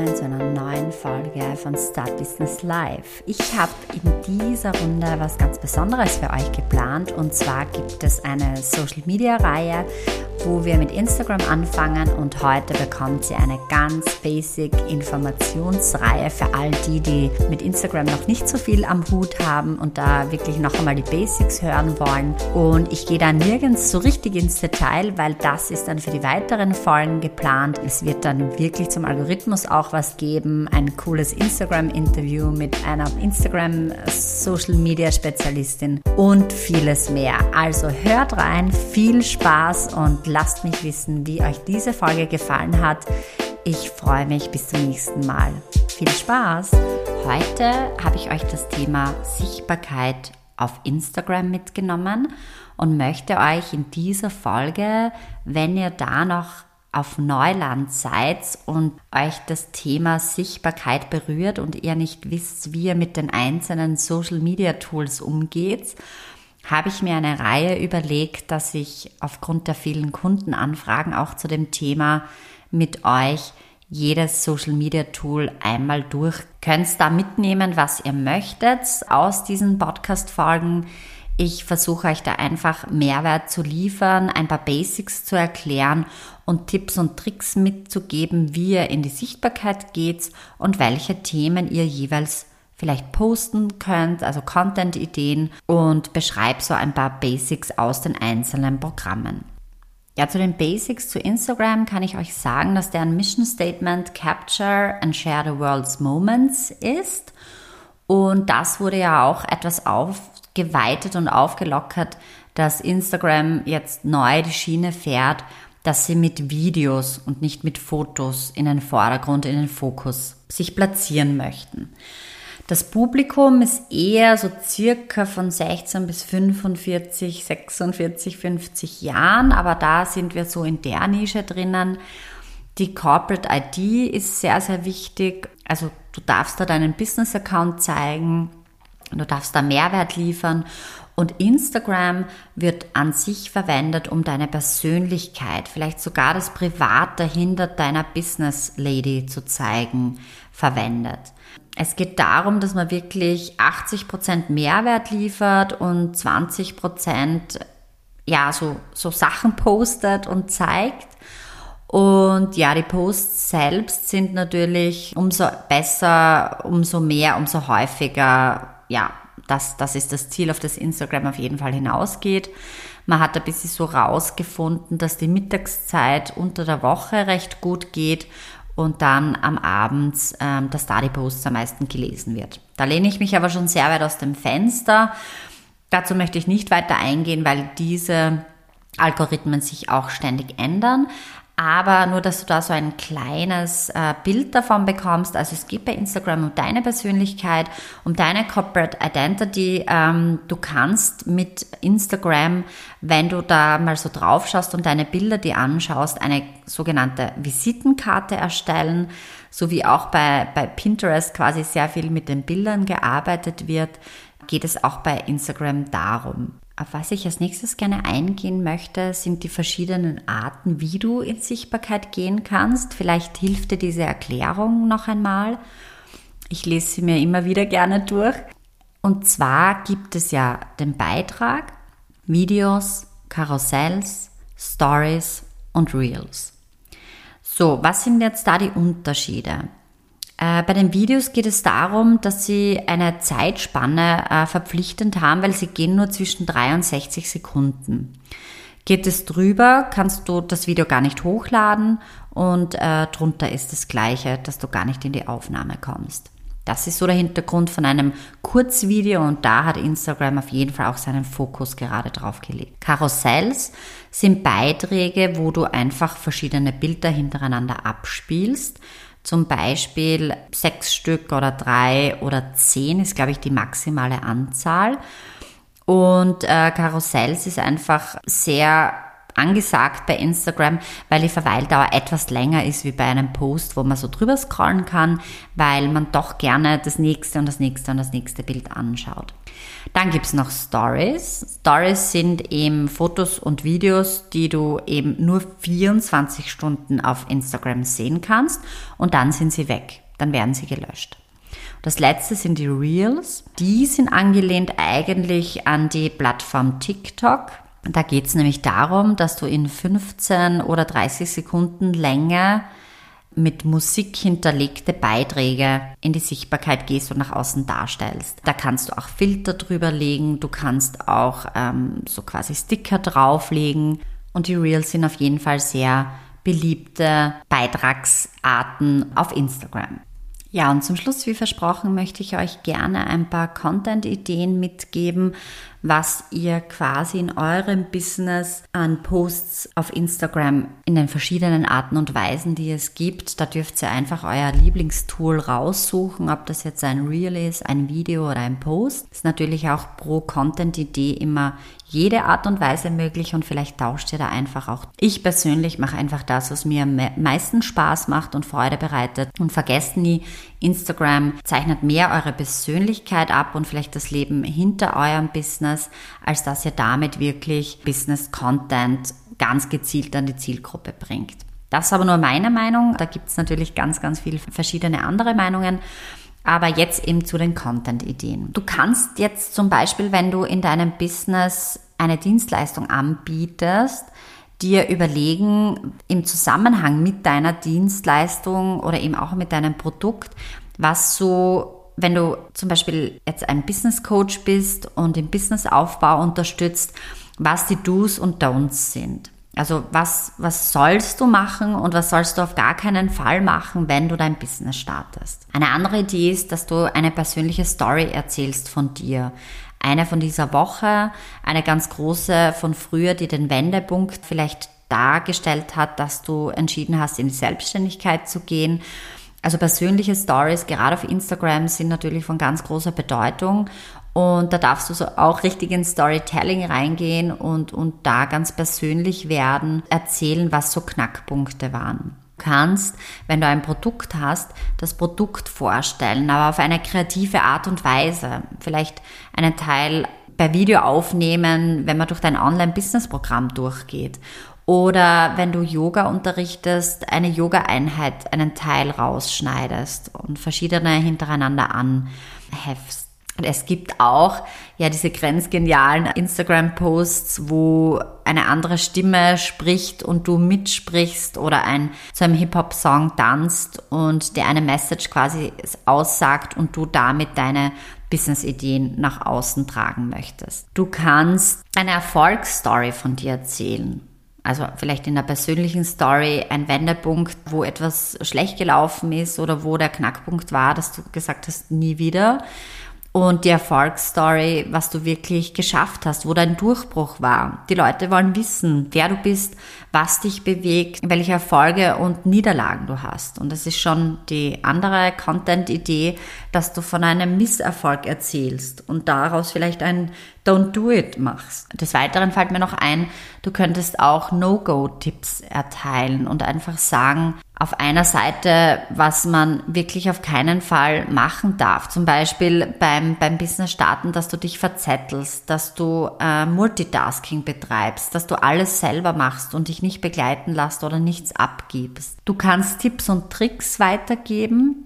willkommen zu einer neuen Folge von Start Business Live. Ich habe in dieser Runde was ganz Besonderes für euch geplant und zwar gibt es eine Social Media Reihe, wo wir mit Instagram anfangen und heute bekommt sie eine ganz basic Informationsreihe für all die, die mit Instagram noch nicht so viel am Hut haben und da wirklich noch einmal die Basics hören wollen. Und ich gehe da nirgends so richtig ins Detail, weil das ist dann für die weiteren Folgen geplant. Es wird dann wirklich zum Algorithmus auch was geben, ein cooles Instagram-Interview mit einer Instagram-Social-Media-Spezialistin und vieles mehr. Also hört rein, viel Spaß und lasst mich wissen, wie euch diese Folge gefallen hat. Ich freue mich bis zum nächsten Mal. Viel Spaß! Heute habe ich euch das Thema Sichtbarkeit auf Instagram mitgenommen und möchte euch in dieser Folge, wenn ihr da noch auf Neuland seid und euch das Thema Sichtbarkeit berührt und ihr nicht wisst, wie ihr mit den einzelnen Social Media Tools umgeht, habe ich mir eine Reihe überlegt, dass ich aufgrund der vielen Kundenanfragen auch zu dem Thema mit euch jedes Social Media Tool einmal durch. Könnt da mitnehmen, was ihr möchtet aus diesen Podcast Folgen. Ich versuche euch da einfach Mehrwert zu liefern, ein paar Basics zu erklären und Tipps und Tricks mitzugeben, wie ihr in die Sichtbarkeit geht und welche Themen ihr jeweils vielleicht posten könnt, also Content-Ideen und beschreibe so ein paar Basics aus den einzelnen Programmen. Ja, zu den Basics zu Instagram kann ich euch sagen, dass deren Mission Statement Capture and Share the World's Moments ist. Und das wurde ja auch etwas aufgeweitet und aufgelockert, dass Instagram jetzt neu die Schiene fährt, dass sie mit Videos und nicht mit Fotos in den Vordergrund, in den Fokus sich platzieren möchten. Das Publikum ist eher so circa von 16 bis 45, 46, 50 Jahren, aber da sind wir so in der Nische drinnen. Die Corporate ID ist sehr, sehr wichtig. Also du darfst da deinen Business-Account zeigen, du darfst da Mehrwert liefern und Instagram wird an sich verwendet, um deine Persönlichkeit, vielleicht sogar das Private hinter deiner Business Lady zu zeigen, verwendet. Es geht darum, dass man wirklich 80% Mehrwert liefert und 20% ja, so, so Sachen postet und zeigt. Und ja, die Posts selbst sind natürlich umso besser, umso mehr, umso häufiger. Ja, das, das ist das Ziel, auf das Instagram auf jeden Fall hinausgeht. Man hat ein bisschen so rausgefunden, dass die Mittagszeit unter der Woche recht gut geht und dann am Abend, ähm, dass da die Posts am meisten gelesen wird. Da lehne ich mich aber schon sehr weit aus dem Fenster. Dazu möchte ich nicht weiter eingehen, weil diese Algorithmen sich auch ständig ändern. Aber nur, dass du da so ein kleines äh, Bild davon bekommst. Also es geht bei Instagram um deine Persönlichkeit, um deine Corporate Identity. Ähm, du kannst mit Instagram, wenn du da mal so drauf schaust und deine Bilder dir anschaust, eine sogenannte Visitenkarte erstellen, so wie auch bei, bei Pinterest quasi sehr viel mit den Bildern gearbeitet wird, geht es auch bei Instagram darum. Auf was ich als nächstes gerne eingehen möchte, sind die verschiedenen Arten, wie du in Sichtbarkeit gehen kannst. Vielleicht hilft dir diese Erklärung noch einmal. Ich lese sie mir immer wieder gerne durch. Und zwar gibt es ja den Beitrag, Videos, Karussells, Stories und Reels. So, was sind jetzt da die Unterschiede? Äh, bei den Videos geht es darum, dass sie eine Zeitspanne äh, verpflichtend haben, weil sie gehen nur zwischen 63 Sekunden. Geht es drüber, kannst du das Video gar nicht hochladen und äh, drunter ist das gleiche, dass du gar nicht in die Aufnahme kommst. Das ist so der Hintergrund von einem Kurzvideo und da hat Instagram auf jeden Fall auch seinen Fokus gerade drauf gelegt. Karussells sind Beiträge, wo du einfach verschiedene Bilder hintereinander abspielst zum Beispiel sechs Stück oder drei oder zehn ist, glaube ich, die maximale Anzahl. Und äh, Karussells ist einfach sehr angesagt bei Instagram, weil die Verweildauer etwas länger ist wie bei einem Post, wo man so drüber scrollen kann, weil man doch gerne das nächste und das nächste und das nächste Bild anschaut. Dann gibt's noch Stories. Stories sind eben Fotos und Videos, die du eben nur 24 Stunden auf Instagram sehen kannst und dann sind sie weg. Dann werden sie gelöscht. Das letzte sind die Reels. Die sind angelehnt eigentlich an die Plattform TikTok. Da geht's nämlich darum, dass du in 15 oder 30 Sekunden Länge mit Musik hinterlegte Beiträge in die Sichtbarkeit gehst und nach außen darstellst. Da kannst du auch Filter drüber legen, du kannst auch ähm, so quasi Sticker drauflegen und die Reels sind auf jeden Fall sehr beliebte Beitragsarten auf Instagram. Ja, und zum Schluss, wie versprochen, möchte ich euch gerne ein paar Content-Ideen mitgeben, was ihr quasi in eurem Business an Posts auf Instagram in den verschiedenen Arten und Weisen, die es gibt. Da dürft ihr einfach euer Lieblingstool raussuchen, ob das jetzt ein Reel ist, ein Video oder ein Post. Ist natürlich auch pro Content-Idee immer jede Art und Weise möglich und vielleicht tauscht ihr da einfach auch. Ich persönlich mache einfach das, was mir am meisten Spaß macht und Freude bereitet. Und vergesst nie, Instagram zeichnet mehr eure Persönlichkeit ab und vielleicht das Leben hinter eurem Business, als dass ihr damit wirklich Business Content ganz gezielt an die Zielgruppe bringt. Das ist aber nur meine Meinung. Da gibt es natürlich ganz, ganz viele verschiedene andere Meinungen. Aber jetzt eben zu den Content-Ideen. Du kannst jetzt zum Beispiel, wenn du in deinem Business eine Dienstleistung anbietest, dir überlegen, im Zusammenhang mit deiner Dienstleistung oder eben auch mit deinem Produkt, was so wenn du zum Beispiel jetzt ein Business Coach bist und im Businessaufbau unterstützt, was die Do's und Don'ts sind. Also was, was sollst du machen und was sollst du auf gar keinen Fall machen, wenn du dein Business startest. Eine andere Idee ist, dass du eine persönliche Story erzählst von dir. Eine von dieser Woche, eine ganz große von früher, die den Wendepunkt vielleicht dargestellt hat, dass du entschieden hast, in die Selbstständigkeit zu gehen. Also persönliche Stories, gerade auf Instagram, sind natürlich von ganz großer Bedeutung und da darfst du so auch richtig in Storytelling reingehen und, und da ganz persönlich werden, erzählen, was so Knackpunkte waren. Kannst, wenn du ein Produkt hast, das Produkt vorstellen, aber auf eine kreative Art und Weise. Vielleicht einen Teil per Video aufnehmen, wenn man durch dein Online-Business-Programm durchgeht. Oder wenn du Yoga unterrichtest, eine Yoga-Einheit, einen Teil rausschneidest und verschiedene hintereinander anhefst. Und es gibt auch ja diese grenzgenialen Instagram-Posts, wo eine andere Stimme spricht und du mitsprichst oder ein zu einem Hip-Hop-Song tanzt und der eine Message quasi aussagt und du damit deine Business-Ideen nach außen tragen möchtest. Du kannst eine Erfolgsstory von dir erzählen. Also vielleicht in der persönlichen Story ein Wendepunkt, wo etwas schlecht gelaufen ist oder wo der Knackpunkt war, dass du gesagt hast, nie wieder und die Erfolgsstory, was du wirklich geschafft hast, wo dein Durchbruch war. Die Leute wollen wissen, wer du bist, was dich bewegt, welche Erfolge und Niederlagen du hast. Und das ist schon die andere Content-Idee, dass du von einem Misserfolg erzählst und daraus vielleicht ein Don't Do It machst. Des Weiteren fällt mir noch ein, du könntest auch No-Go-Tipps erteilen und einfach sagen, auf einer Seite, was man wirklich auf keinen Fall machen darf. Zum Beispiel beim, beim Business starten, dass du dich verzettelst, dass du äh, Multitasking betreibst, dass du alles selber machst und dich nicht begleiten lässt oder nichts abgibst. Du kannst Tipps und Tricks weitergeben,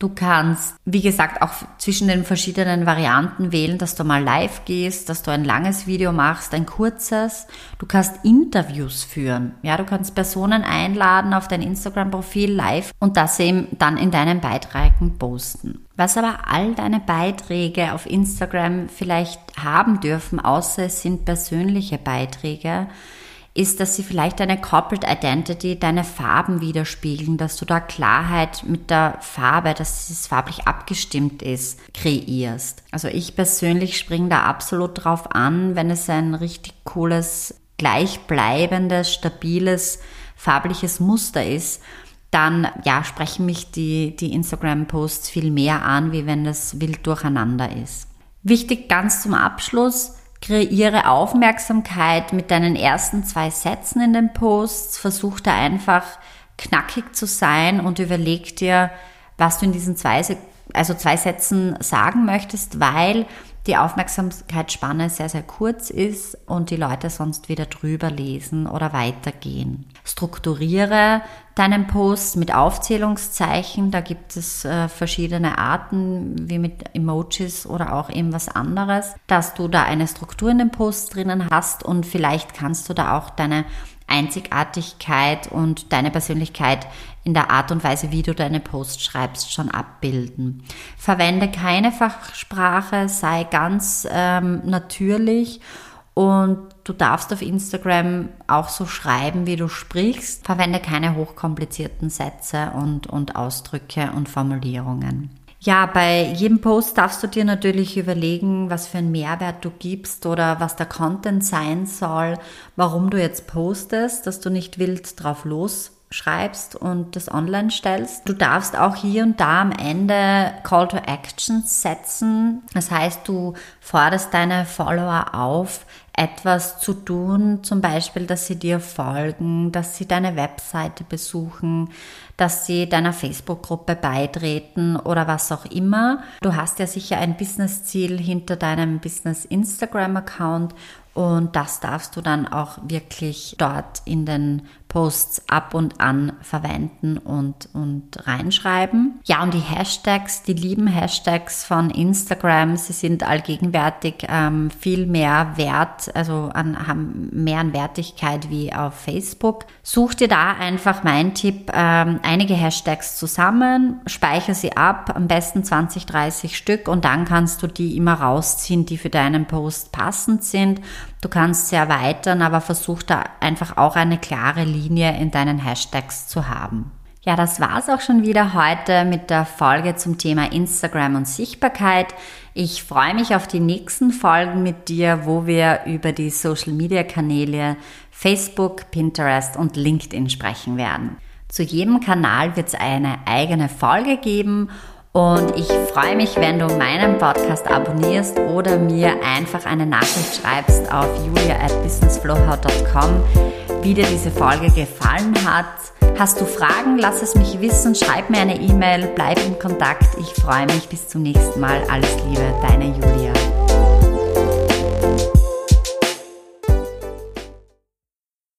Du kannst, wie gesagt, auch zwischen den verschiedenen Varianten wählen, dass du mal live gehst, dass du ein langes Video machst, ein kurzes. Du kannst Interviews führen. Ja, du kannst Personen einladen auf dein Instagram-Profil live und das eben dann in deinen Beiträgen posten. Was aber all deine Beiträge auf Instagram vielleicht haben dürfen, außer es sind persönliche Beiträge, ist, dass sie vielleicht deine Corporate Identity, deine Farben widerspiegeln, dass du da Klarheit mit der Farbe, dass es farblich abgestimmt ist, kreierst. Also ich persönlich springe da absolut drauf an, wenn es ein richtig cooles, gleichbleibendes, stabiles, farbliches Muster ist, dann ja, sprechen mich die, die Instagram-Posts viel mehr an, wie wenn das wild durcheinander ist. Wichtig ganz zum Abschluss, Kreiere Aufmerksamkeit mit deinen ersten zwei Sätzen in den Posts. Versuch da einfach knackig zu sein und überleg dir, was du in diesen zwei, also zwei Sätzen sagen möchtest, weil die Aufmerksamkeitsspanne sehr, sehr kurz ist und die Leute sonst wieder drüber lesen oder weitergehen. Strukturiere deinen Post mit Aufzählungszeichen. Da gibt es äh, verschiedene Arten, wie mit Emojis oder auch eben was anderes, dass du da eine Struktur in den Post drinnen hast und vielleicht kannst du da auch deine Einzigartigkeit und deine Persönlichkeit in der Art und Weise, wie du deine Posts schreibst, schon abbilden. Verwende keine Fachsprache, sei ganz ähm, natürlich und du darfst auf Instagram auch so schreiben, wie du sprichst. Verwende keine hochkomplizierten Sätze und, und Ausdrücke und Formulierungen. Ja, bei jedem Post darfst du dir natürlich überlegen, was für einen Mehrwert du gibst oder was der Content sein soll, warum du jetzt postest, dass du nicht wild drauf los schreibst und das online stellst. Du darfst auch hier und da am Ende Call to Actions setzen. Das heißt, du forderst deine Follower auf, etwas zu tun, zum Beispiel, dass sie dir folgen, dass sie deine Webseite besuchen, dass sie deiner Facebook-Gruppe beitreten oder was auch immer. Du hast ja sicher ein Business-Ziel hinter deinem Business-Instagram-Account und das darfst du dann auch wirklich dort in den Posts ab und an verwenden und, und reinschreiben. Ja, und die Hashtags, die lieben Hashtags von Instagram, sie sind allgegenwärtig ähm, viel mehr wert, also an, haben mehr an Wertigkeit wie auf Facebook. Such dir da einfach mein Tipp, ähm, einige Hashtags zusammen, speichere sie ab, am besten 20, 30 Stück und dann kannst du die immer rausziehen, die für deinen Post passend sind. Du kannst sie erweitern, aber versuch da einfach auch eine klare Linie in deinen Hashtags zu haben. Ja, das war's auch schon wieder heute mit der Folge zum Thema Instagram und Sichtbarkeit. Ich freue mich auf die nächsten Folgen mit dir, wo wir über die Social Media Kanäle Facebook, Pinterest und LinkedIn sprechen werden. Zu jedem Kanal wird es eine eigene Folge geben und ich freue mich, wenn du meinen Podcast abonnierst oder mir einfach eine Nachricht schreibst auf julia at businessflowhow.com wie dir diese Folge gefallen hat. Hast du Fragen? Lass es mich wissen. Schreib mir eine E-Mail. Bleib in Kontakt. Ich freue mich. Bis zum nächsten Mal. Alles Liebe. Deine Julia.